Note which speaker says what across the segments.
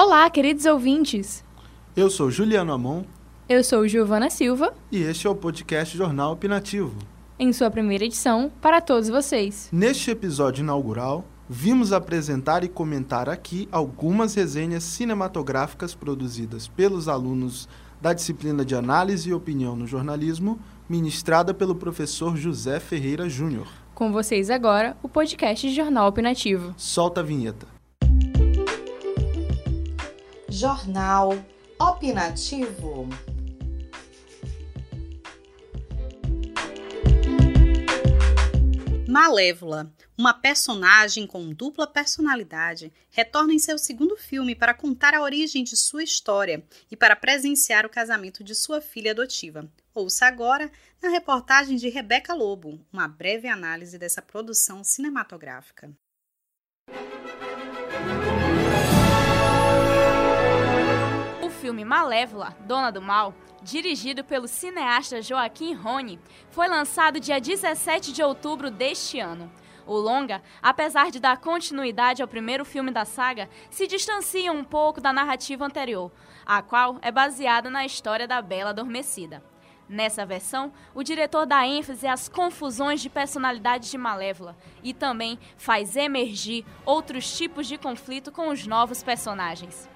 Speaker 1: Olá, queridos ouvintes.
Speaker 2: Eu sou Juliano Amon.
Speaker 1: Eu sou Giovana Silva.
Speaker 2: E este é o podcast Jornal Opinativo.
Speaker 1: Em sua primeira edição, para todos vocês.
Speaker 2: Neste episódio inaugural, vimos apresentar e comentar aqui algumas resenhas cinematográficas produzidas pelos alunos da disciplina de Análise e Opinião no Jornalismo, ministrada pelo professor José Ferreira Júnior.
Speaker 1: Com vocês agora, o podcast Jornal Opinativo.
Speaker 2: Solta a vinheta.
Speaker 3: Jornal Opinativo. Malévola, uma personagem com dupla personalidade, retorna em seu segundo filme para contar a origem de sua história e para presenciar o casamento de sua filha adotiva. Ouça agora na reportagem de Rebeca Lobo, uma breve análise dessa produção cinematográfica.
Speaker 4: Filme Malévola, Dona do Mal, dirigido pelo cineasta Joaquim Rony, foi lançado dia 17 de outubro deste ano. O longa, apesar de dar continuidade ao primeiro filme da saga, se distancia um pouco da narrativa anterior, a qual é baseada na história da Bela Adormecida. Nessa versão, o diretor dá ênfase às confusões de personalidades de Malévola e também faz emergir outros tipos de conflito com os novos personagens.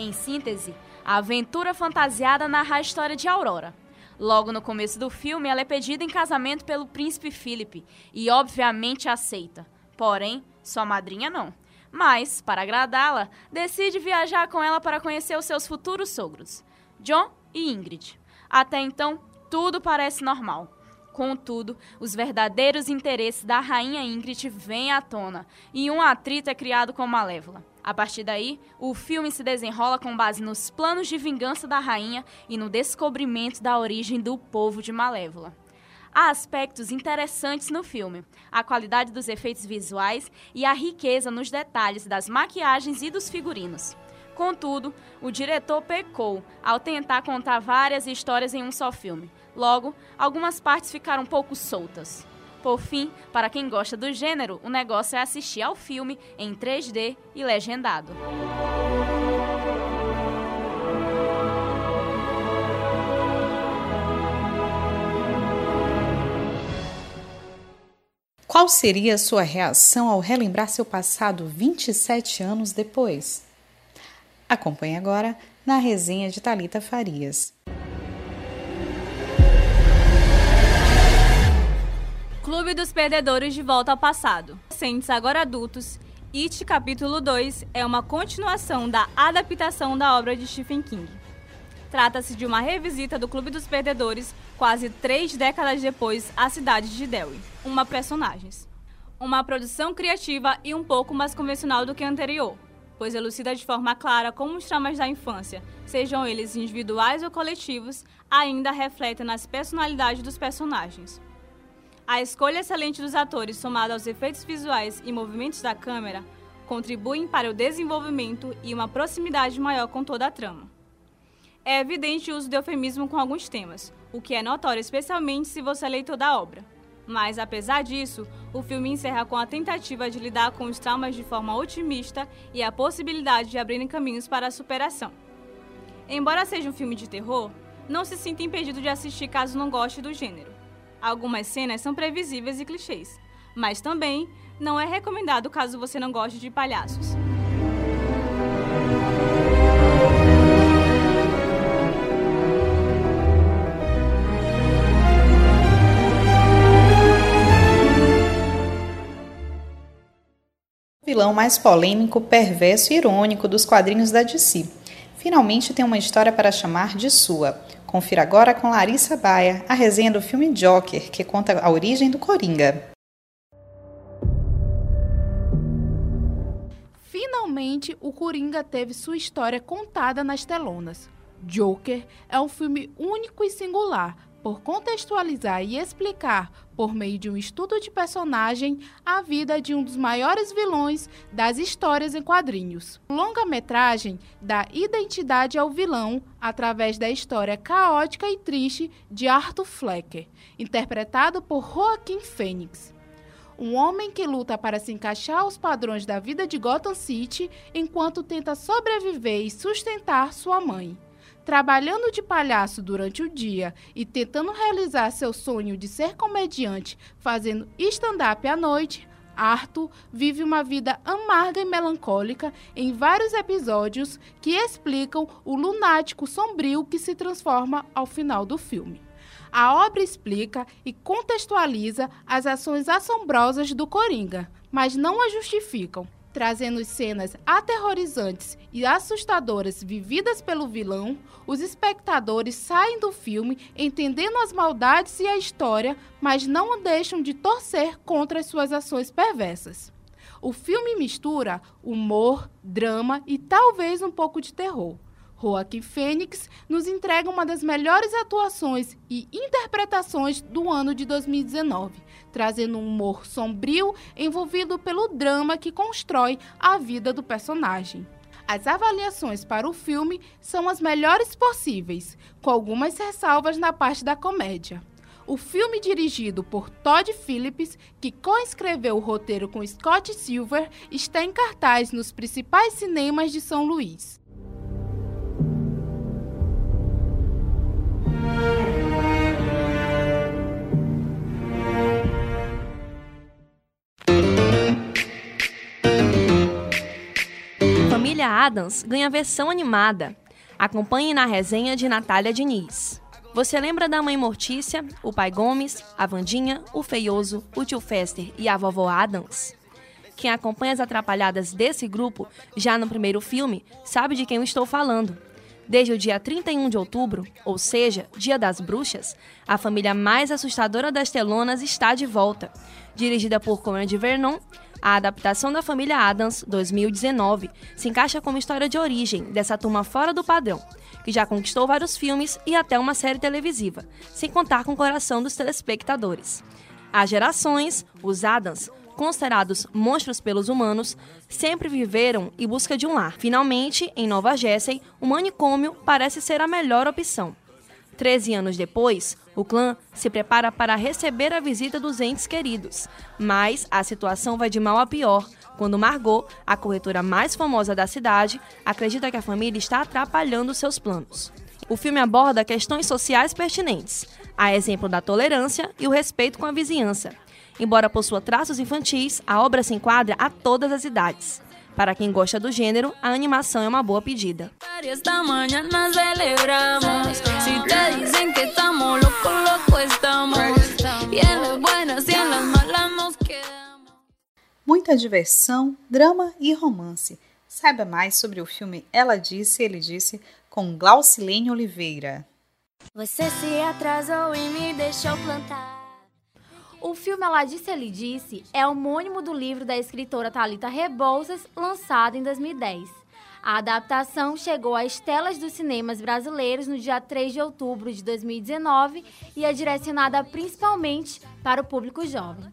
Speaker 4: Em síntese, a aventura fantasiada narra a história de Aurora. Logo no começo do filme, ela é pedida em casamento pelo príncipe Philip e obviamente aceita. Porém, sua madrinha não. Mas, para agradá-la, decide viajar com ela para conhecer os seus futuros sogros, John e Ingrid. Até então, tudo parece normal. Contudo, os verdadeiros interesses da rainha Ingrid vêm à tona e um atrito é criado com Malévola. A partir daí, o filme se desenrola com base nos planos de vingança da rainha e no descobrimento da origem do povo de Malévola. Há aspectos interessantes no filme, a qualidade dos efeitos visuais e a riqueza nos detalhes das maquiagens e dos figurinos. Contudo, o diretor pecou ao tentar contar várias histórias em um só filme. Logo, algumas partes ficaram um pouco soltas. Por fim, para quem gosta do gênero, o negócio é assistir ao filme em 3D e legendado.
Speaker 3: Qual seria a sua reação ao relembrar seu passado 27 anos depois? Acompanhe agora na resenha de Talita Farias.
Speaker 5: Clube dos Perdedores de Volta ao Passado. Recentes agora adultos, It Capítulo 2 é uma continuação da adaptação da obra de Stephen King. Trata-se de uma revisita do Clube dos Perdedores quase três décadas depois à cidade de Delhi. Uma personagens. Uma produção criativa e um pouco mais convencional do que a anterior, pois elucida de forma clara como os traumas da infância, sejam eles individuais ou coletivos, ainda refletem nas personalidades dos personagens. A escolha excelente dos atores, somada aos efeitos visuais e movimentos da câmera, contribuem para o desenvolvimento e uma proximidade maior com toda a trama. É evidente o uso de eufemismo com alguns temas, o que é notório especialmente se você é leitor da obra. Mas, apesar disso, o filme encerra com a tentativa de lidar com os traumas de forma otimista e a possibilidade de abrirem caminhos para a superação. Embora seja um filme de terror, não se sinta impedido de assistir caso não goste do gênero. Algumas cenas são previsíveis e clichês, mas também não é recomendado caso você não goste de palhaços.
Speaker 3: O vilão mais polêmico, perverso e irônico dos quadrinhos da DC. Finalmente tem uma história para chamar de sua. Confira agora com Larissa Baia a resenha do filme Joker, que conta a origem do Coringa.
Speaker 6: Finalmente, o Coringa teve sua história contada nas telonas. Joker é um filme único e singular, por contextualizar e explicar, por meio de um estudo de personagem, a vida de um dos maiores vilões das histórias em quadrinhos. Longa-metragem dá identidade ao vilão através da história caótica e triste de Arthur Flecker, interpretado por Joaquim Fênix. um homem que luta para se encaixar aos padrões da vida de Gotham City enquanto tenta sobreviver e sustentar sua mãe. Trabalhando de palhaço durante o dia e tentando realizar seu sonho de ser comediante fazendo stand-up à noite, Arthur vive uma vida amarga e melancólica em vários episódios que explicam o lunático sombrio que se transforma ao final do filme. A obra explica e contextualiza as ações assombrosas do Coringa, mas não a justificam, trazendo cenas aterrorizantes e assustadoras vividas pelo vilão. Os espectadores saem do filme entendendo as maldades e a história, mas não deixam de torcer contra as suas ações perversas. O filme mistura humor, drama e talvez um pouco de terror Joaquim Fênix nos entrega uma das melhores atuações e interpretações do ano de 2019, trazendo um humor sombrio envolvido pelo drama que constrói a vida do personagem. As avaliações para o filme são as melhores possíveis, com algumas ressalvas na parte da comédia. O filme dirigido por Todd Phillips, que coescreveu o roteiro com Scott Silver, está em cartaz nos principais cinemas de São Luís.
Speaker 7: Família Adams ganha versão animada. Acompanhe na resenha de Natália Diniz. Você lembra da mãe Mortícia, o pai Gomes, a Vandinha, o Feioso, o tio Fester e a vovó Adams? Quem acompanha as atrapalhadas desse grupo, já no primeiro filme, sabe de quem eu estou falando. Desde o dia 31 de outubro, ou seja, Dia das Bruxas, a família mais assustadora das telonas está de volta. Dirigida por Conan Vernon, a adaptação da família Adams, 2019, se encaixa como história de origem dessa turma fora do padrão, que já conquistou vários filmes e até uma série televisiva, sem contar com o coração dos telespectadores. Há gerações, os Adams considerados monstros pelos humanos, sempre viveram em busca de um lar. Finalmente, em Nova Jersey, o manicômio parece ser a melhor opção. Treze anos depois, o clã se prepara para receber a visita dos entes queridos, mas a situação vai de mal a pior quando Margot, a corretora mais famosa da cidade, acredita que a família está atrapalhando seus planos. O filme aborda questões sociais pertinentes, a exemplo da tolerância e o respeito com a vizinhança, Embora possua traços infantis, a obra se enquadra a todas as idades. Para quem gosta do gênero, a animação é uma boa pedida.
Speaker 3: Muita diversão, drama e romance. Saiba mais sobre o filme Ela Disse, Ele Disse, com Glaucilene Oliveira.
Speaker 8: Você se atrasou e me deixou plantar.
Speaker 9: O filme Ela Disse, Ele Disse é homônimo do livro da escritora Talita Rebouças, lançado em 2010. A adaptação chegou às telas dos cinemas brasileiros no dia 3 de outubro de 2019 e é direcionada principalmente para o público jovem.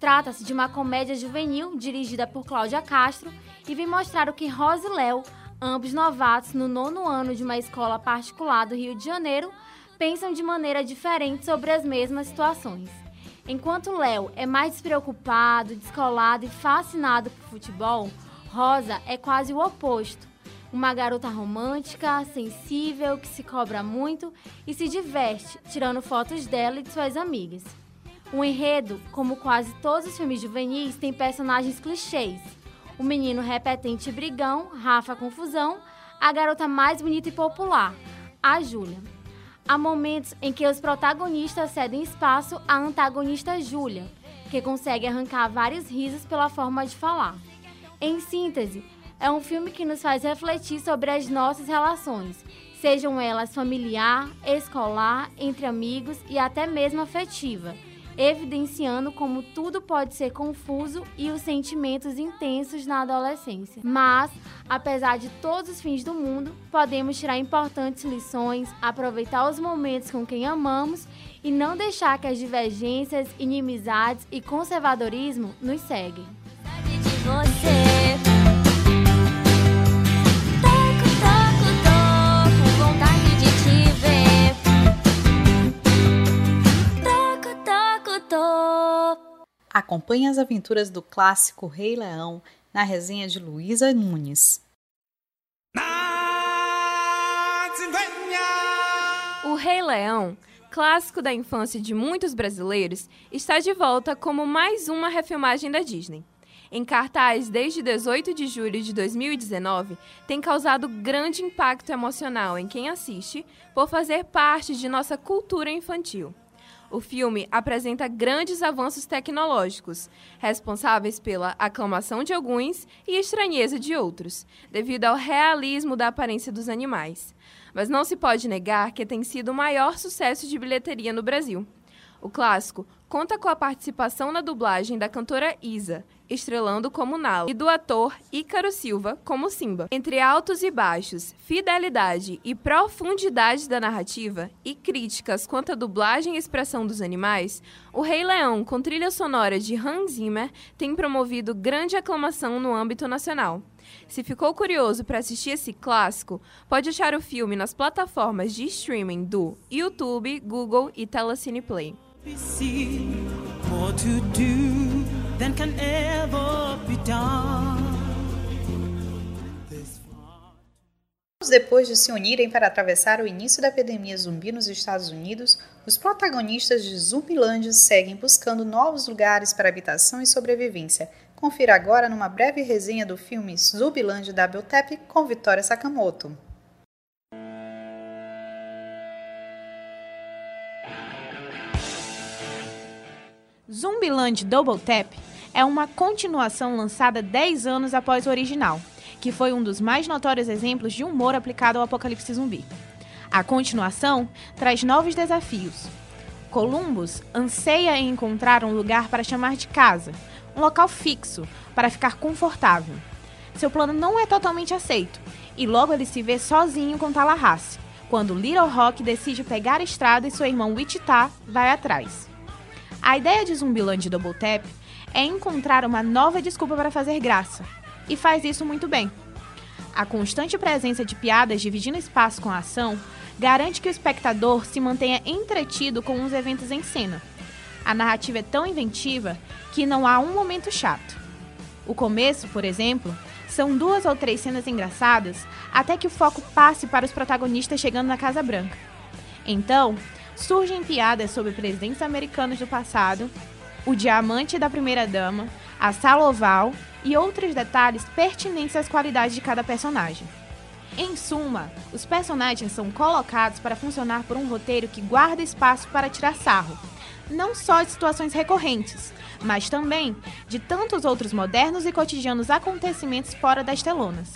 Speaker 9: Trata-se de uma comédia juvenil dirigida por Cláudia Castro e vem mostrar o que Rose e Léo, ambos novatos no nono ano de uma escola particular do Rio de Janeiro, pensam de maneira diferente sobre as mesmas situações. Enquanto Léo é mais despreocupado, descolado e fascinado por futebol, Rosa é quase o oposto. Uma garota romântica, sensível, que se cobra muito e se diverte tirando fotos dela e de suas amigas. O enredo, como quase todos os filmes juvenis, tem personagens clichês. O menino repetente e brigão, Rafa Confusão, a garota mais bonita e popular, a Júlia. Há momentos em que os protagonistas cedem espaço à antagonista Júlia, que consegue arrancar vários risos pela forma de falar. Em síntese, é um filme que nos faz refletir sobre as nossas relações, sejam elas familiar, escolar, entre amigos e até mesmo afetiva evidenciando como tudo pode ser confuso e os sentimentos intensos na adolescência. Mas, apesar de todos os fins do mundo, podemos tirar importantes lições, aproveitar os momentos com quem amamos e não deixar que as divergências, inimizades e conservadorismo nos seguem.
Speaker 3: Acompanhe as aventuras do clássico Rei Leão na resenha de Luísa Nunes.
Speaker 10: O Rei Leão, clássico da infância de muitos brasileiros, está de volta como mais uma refilmagem da Disney. Em cartaz desde 18 de julho de 2019, tem causado grande impacto emocional em quem assiste por fazer parte de nossa cultura infantil. O filme apresenta grandes avanços tecnológicos, responsáveis pela aclamação de alguns e estranheza de outros, devido ao realismo da aparência dos animais. Mas não se pode negar que tem sido o maior sucesso de bilheteria no Brasil. O clássico conta com a participação na dublagem da cantora Isa, estrelando como Nala, e do ator Ícaro Silva como Simba. Entre altos e baixos, fidelidade e profundidade da narrativa e críticas quanto à dublagem e expressão dos animais, O Rei Leão, com trilha sonora de Hans Zimmer, tem promovido grande aclamação no âmbito nacional. Se ficou curioso para assistir esse clássico, pode achar o filme nas plataformas de streaming do YouTube, Google e Telecine Play.
Speaker 3: Depois de se unirem para atravessar o início da epidemia zumbi nos Estados Unidos, os protagonistas de Zumbilândia seguem buscando novos lugares para habitação e sobrevivência. Confira agora numa breve resenha do filme Zumbilândia da Beltep com Vitória Sakamoto.
Speaker 11: Zumbiland Double Tap é uma continuação lançada 10 anos após o original, que foi um dos mais notórios exemplos de humor aplicado ao apocalipse zumbi. A continuação traz novos desafios. Columbus anseia em encontrar um lugar para chamar de casa, um local fixo para ficar confortável. Seu plano não é totalmente aceito e logo ele se vê sozinho com Tallahassee, quando Little Rock decide pegar a estrada e seu irmão Wichita vai atrás. A ideia de Zumbiland Double Tap é encontrar uma nova desculpa para fazer graça, e faz isso muito bem. A constante presença de piadas dividindo espaço com a ação garante que o espectador se mantenha entretido com os eventos em cena. A narrativa é tão inventiva que não há um momento chato. O começo, por exemplo, são duas ou três cenas engraçadas até que o foco passe para os protagonistas chegando na Casa Branca. Então, surgem piadas sobre presidentes americanos do passado, o diamante da primeira-dama, a sala oval e outros detalhes pertinentes às qualidades de cada personagem. Em suma, os personagens são colocados para funcionar por um roteiro que guarda espaço para tirar sarro, não só de situações recorrentes, mas também de tantos outros modernos e cotidianos acontecimentos fora das telonas.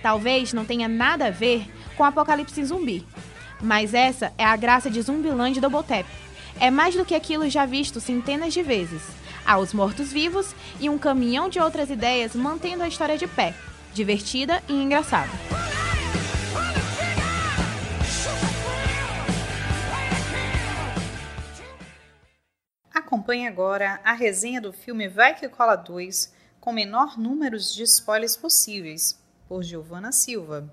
Speaker 11: Talvez não tenha nada a ver com apocalipse zumbi, mas essa é a graça de Zumbiland Double Tap. É mais do que aquilo já visto centenas de vezes. Há os mortos-vivos e um caminhão de outras ideias mantendo a história de pé, divertida e engraçada.
Speaker 3: Acompanhe agora a resenha do filme Vai Que Cola 2, com menor número de spoilers possíveis, por Giovana Silva.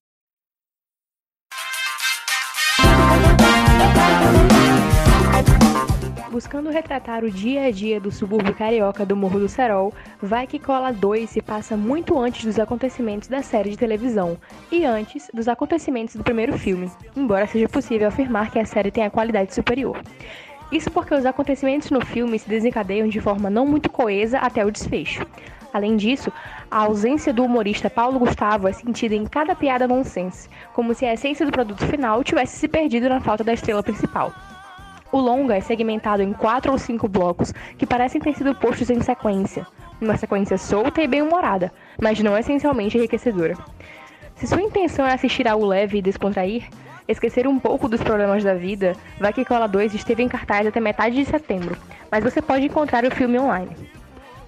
Speaker 12: Buscando retratar o dia a dia do subúrbio carioca do Morro do Serol, Vai Que Cola 2 se passa muito antes dos acontecimentos da série de televisão e antes dos acontecimentos do primeiro filme, embora seja possível afirmar que a série tem a qualidade superior. Isso porque os acontecimentos no filme se desencadeiam de forma não muito coesa até o desfecho. Além disso, a ausência do humorista Paulo Gustavo é sentida em cada piada nonsense, como se a essência do produto final tivesse se perdido na falta da estrela principal. O longa é segmentado em quatro ou cinco blocos que parecem ter sido postos em sequência, uma sequência solta e bem-humorada, mas não essencialmente enriquecedora. Se sua intenção é assistir algo leve e descontrair, esquecer um pouco dos problemas da vida, Vai Que Cola 2 esteve em cartaz até metade de setembro, mas você pode encontrar o filme online.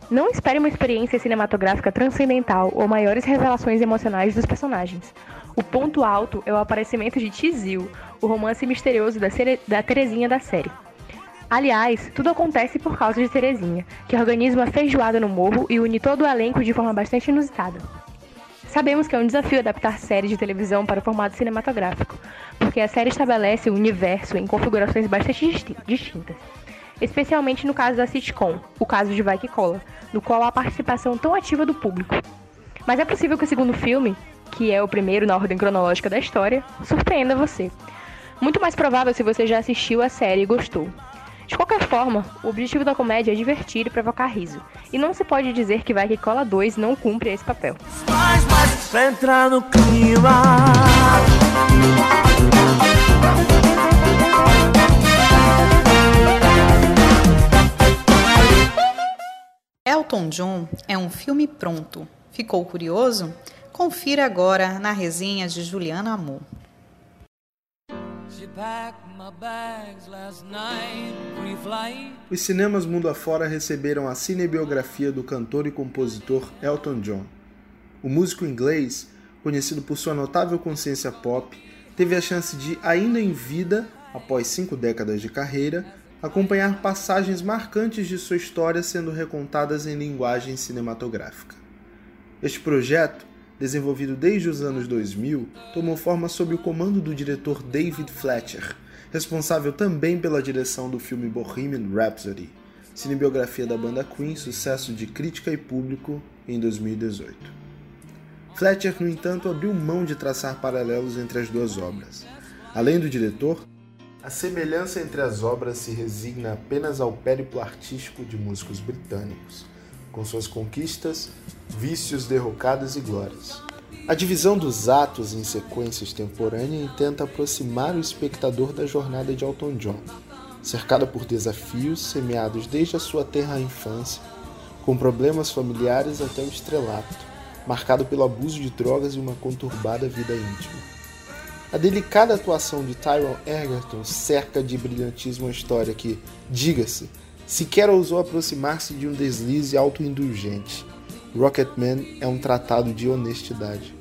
Speaker 12: Não espere uma experiência cinematográfica transcendental ou maiores revelações emocionais dos personagens. O ponto alto é o aparecimento de Tizil, o romance misterioso da, da Terezinha da série. Aliás, tudo acontece por causa de Terezinha, que organiza uma feijoada no morro e une todo o elenco de forma bastante inusitada. Sabemos que é um desafio adaptar séries de televisão para o formato cinematográfico, porque a série estabelece o universo em configurações bastante distintas. especialmente no caso da sitcom, o caso de Vai Que Cola, no qual há participação tão ativa do público. Mas é possível que o segundo filme, que é o primeiro na ordem cronológica da história, surpreenda você. Muito mais provável se você já assistiu a série e gostou. De qualquer forma, o objetivo da comédia é divertir e provocar riso. E não se pode dizer que Vai Que Cola 2 não cumpre esse papel.
Speaker 3: Elton John é um filme pronto. Ficou curioso? Confira agora na resenha de Juliana Amor.
Speaker 2: Os cinemas mundo afora receberam a cinebiografia do cantor e compositor Elton John. O músico inglês, conhecido por sua notável consciência pop, teve a chance de, ainda em vida, após cinco décadas de carreira, acompanhar passagens marcantes de sua história sendo recontadas em linguagem cinematográfica. Este projeto desenvolvido desde os anos 2000, tomou forma sob o comando do diretor David Fletcher, responsável também pela direção do filme Bohemian Rhapsody, cinebiografia da banda Queen, sucesso de crítica e público em 2018. Fletcher, no entanto, abriu mão de traçar paralelos entre as duas obras. Além do diretor, a semelhança entre as obras se resigna apenas ao périplo artístico de músicos britânicos, com suas conquistas, vícios, derrocadas e glórias. A divisão dos atos em sequências temporâneas tenta aproximar o espectador da jornada de Elton John, cercada por desafios semeados desde a sua terra infância, com problemas familiares até o estrelato, marcado pelo abuso de drogas e uma conturbada vida íntima. A delicada atuação de Tyrone Egerton cerca de brilhantismo a história que, diga-se, sequer ousou aproximar-se de um deslize autoindulgente. Rocketman é um tratado de honestidade.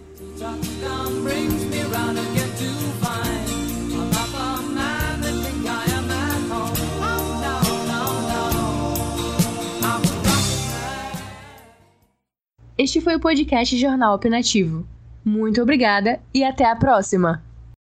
Speaker 12: Este foi o podcast Jornal Opinativo. Muito obrigada e até a próxima!